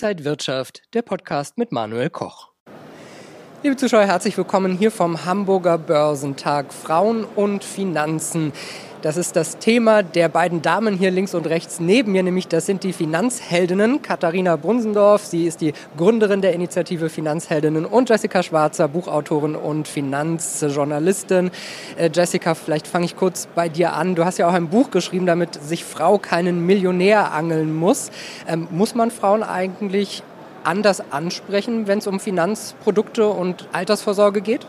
Inside Wirtschaft, der Podcast mit Manuel Koch. Liebe Zuschauer, herzlich willkommen hier vom Hamburger Börsentag Frauen und Finanzen. Das ist das Thema der beiden Damen hier links und rechts neben mir, nämlich das sind die Finanzheldinnen. Katharina Brunsendorf, sie ist die Gründerin der Initiative Finanzheldinnen und Jessica Schwarzer, Buchautorin und Finanzjournalistin. Äh, Jessica, vielleicht fange ich kurz bei dir an. Du hast ja auch ein Buch geschrieben, damit sich Frau keinen Millionär angeln muss. Ähm, muss man Frauen eigentlich anders ansprechen, wenn es um Finanzprodukte und Altersvorsorge geht?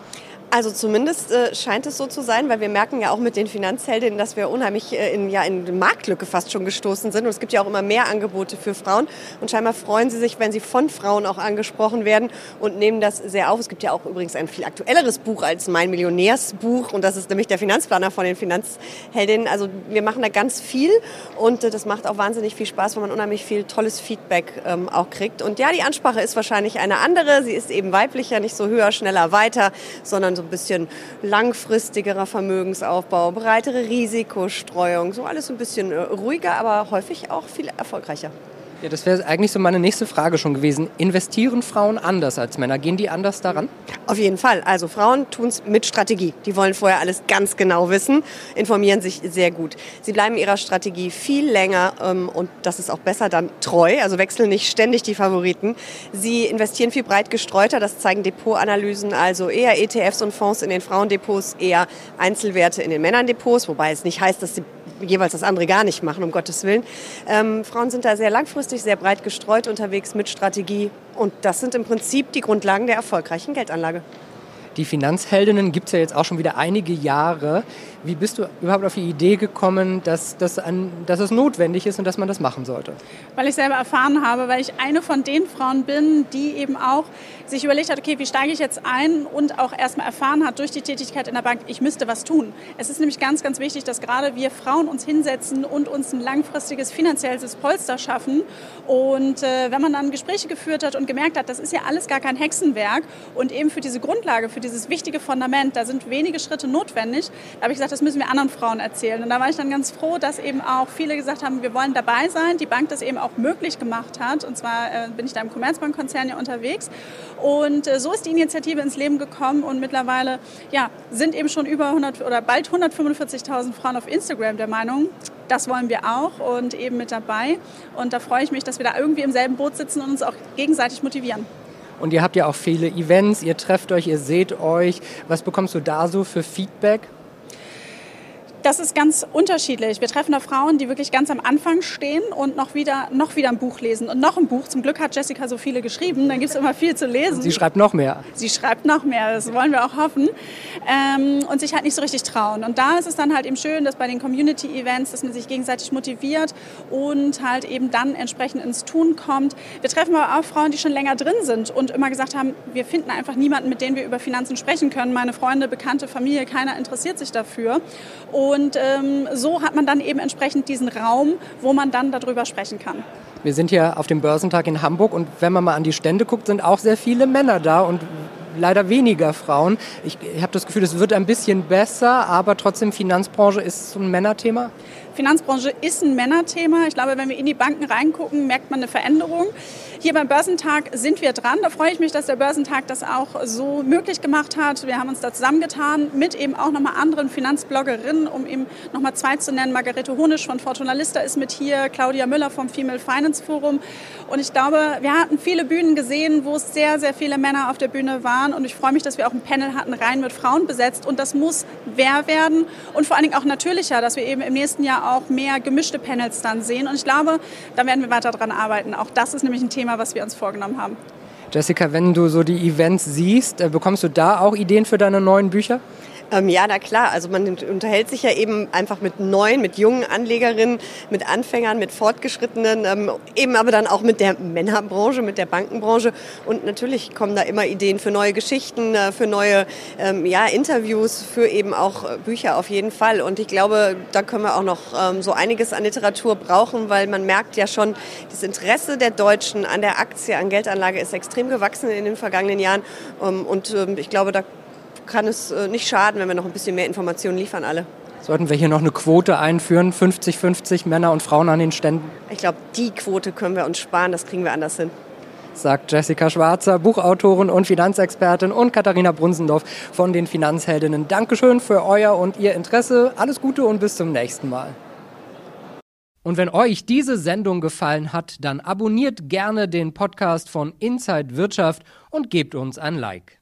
Also zumindest äh, scheint es so zu sein, weil wir merken ja auch mit den Finanzheldinnen, dass wir unheimlich äh, in, ja, in Marktlücke fast schon gestoßen sind. Und es gibt ja auch immer mehr Angebote für Frauen. Und scheinbar freuen sie sich, wenn sie von Frauen auch angesprochen werden und nehmen das sehr auf. Es gibt ja auch übrigens ein viel aktuelleres Buch als mein Millionärsbuch. Und das ist nämlich der Finanzplaner von den Finanzheldinnen. Also wir machen da ganz viel und äh, das macht auch wahnsinnig viel Spaß, weil man unheimlich viel tolles Feedback ähm, auch kriegt. Und ja, die Ansprache ist wahrscheinlich eine andere. Sie ist eben weiblicher, nicht so höher, schneller, weiter, sondern so ein bisschen langfristigerer Vermögensaufbau, breitere Risikostreuung, so alles ein bisschen äh, ruhiger, aber häufig auch viel erfolgreicher. Ja, das wäre eigentlich so meine nächste Frage schon gewesen. Investieren Frauen anders als Männer? Gehen die anders daran? Auf jeden Fall. Also Frauen tun es mit Strategie. Die wollen vorher alles ganz genau wissen, informieren sich sehr gut. Sie bleiben ihrer Strategie viel länger ähm, und das ist auch besser dann treu, also wechseln nicht ständig die Favoriten. Sie investieren viel breit gestreuter, das zeigen Depotanalysen, also eher ETFs und Fonds in den Frauendepots, eher Einzelwerte in den Männerndepots, wobei es nicht heißt, dass sie jeweils das andere gar nicht machen, um Gottes Willen. Ähm, Frauen sind da sehr langfristig, sehr breit gestreut unterwegs mit Strategie. Und das sind im Prinzip die Grundlagen der erfolgreichen Geldanlage. Die Finanzheldinnen gibt es ja jetzt auch schon wieder einige Jahre. Wie bist du überhaupt auf die Idee gekommen, dass, dass, an, dass es notwendig ist und dass man das machen sollte? Weil ich selber erfahren habe, weil ich eine von den Frauen bin, die eben auch sich überlegt hat, okay, wie steige ich jetzt ein und auch erstmal erfahren hat durch die Tätigkeit in der Bank, ich müsste was tun. Es ist nämlich ganz, ganz wichtig, dass gerade wir Frauen uns hinsetzen und uns ein langfristiges finanzielles Polster schaffen. Und äh, wenn man dann Gespräche geführt hat und gemerkt hat, das ist ja alles gar kein Hexenwerk und eben für diese Grundlage, für dieses wichtige Fundament, da sind wenige Schritte notwendig, da habe ich gesagt, gesagt, das müssen wir anderen Frauen erzählen. Und da war ich dann ganz froh, dass eben auch viele gesagt haben, wir wollen dabei sein, die Bank das eben auch möglich gemacht hat. Und zwar äh, bin ich da im Commerzbank-Konzern ja unterwegs. Und äh, so ist die Initiative ins Leben gekommen und mittlerweile ja, sind eben schon über 100 oder bald 145.000 Frauen auf Instagram der Meinung, das wollen wir auch und eben mit dabei. Und da freue ich mich, dass wir da irgendwie im selben Boot sitzen und uns auch gegenseitig motivieren. Und ihr habt ja auch viele Events, ihr trefft euch, ihr seht euch. Was bekommst du da so für Feedback? Das ist ganz unterschiedlich. Wir treffen da Frauen, die wirklich ganz am Anfang stehen und noch wieder, noch wieder ein Buch lesen und noch ein Buch. Zum Glück hat Jessica so viele geschrieben, dann gibt es immer viel zu lesen. Sie schreibt noch mehr. Sie schreibt noch mehr, das wollen wir auch hoffen. Ähm, und sich halt nicht so richtig trauen. Und da ist es dann halt eben schön, dass bei den Community-Events, dass man sich gegenseitig motiviert und halt eben dann entsprechend ins Tun kommt. Wir treffen aber auch Frauen, die schon länger drin sind und immer gesagt haben, wir finden einfach niemanden, mit dem wir über Finanzen sprechen können. Meine Freunde, Bekannte, Familie, keiner interessiert sich dafür. Und und ähm, so hat man dann eben entsprechend diesen Raum, wo man dann darüber sprechen kann. Wir sind hier auf dem Börsentag in Hamburg und wenn man mal an die Stände guckt, sind auch sehr viele Männer da und leider weniger Frauen. Ich, ich habe das Gefühl, es wird ein bisschen besser, aber trotzdem Finanzbranche ist so ein Männerthema. Finanzbranche ist ein Männerthema. Ich glaube, wenn wir in die Banken reingucken, merkt man eine Veränderung. Hier beim Börsentag sind wir dran. Da freue ich mich, dass der Börsentag das auch so möglich gemacht hat. Wir haben uns da zusammengetan mit eben auch nochmal anderen Finanzbloggerinnen, um eben nochmal zwei zu nennen. Margarete Honisch von Fortuna Lista ist mit hier, Claudia Müller vom Female Finance Forum. Und ich glaube, wir hatten viele Bühnen gesehen, wo es sehr, sehr viele Männer auf der Bühne waren. Und ich freue mich, dass wir auch ein Panel hatten, rein mit Frauen besetzt. Und das muss wer werden und vor allen Dingen auch natürlicher, dass wir eben im nächsten Jahr auch mehr gemischte Panels dann sehen. Und ich glaube, da werden wir weiter dran arbeiten. Auch das ist nämlich ein Thema, was wir uns vorgenommen haben. Jessica, wenn du so die Events siehst, äh, bekommst du da auch Ideen für deine neuen Bücher? Ähm, ja, na klar. Also man unterhält sich ja eben einfach mit neuen, mit jungen Anlegerinnen, mit Anfängern, mit Fortgeschrittenen, ähm, eben aber dann auch mit der Männerbranche, mit der Bankenbranche. Und natürlich kommen da immer Ideen für neue Geschichten, äh, für neue ähm, ja, Interviews, für eben auch äh, Bücher auf jeden Fall. Und ich glaube, da können wir auch noch ähm, so einiges an Literatur brauchen, weil man merkt ja schon, das Interesse der Deutschen an der Aktie, an Geldanlage ist extrem gewachsen in den vergangenen Jahren. Ähm, und ähm, ich glaube, da kann es äh, nicht schaden, wenn wir noch ein bisschen mehr Informationen liefern alle. Sollten wir hier noch eine Quote einführen, 50-50 Männer und Frauen an den Ständen? Ich glaube, die Quote können wir uns sparen, das kriegen wir anders hin. sagt Jessica Schwarzer, Buchautorin und Finanzexpertin und Katharina Brunsendorf von den Finanzheldinnen. Dankeschön für euer und ihr Interesse. Alles Gute und bis zum nächsten Mal. Und wenn euch diese Sendung gefallen hat, dann abonniert gerne den Podcast von Inside Wirtschaft und gebt uns ein Like.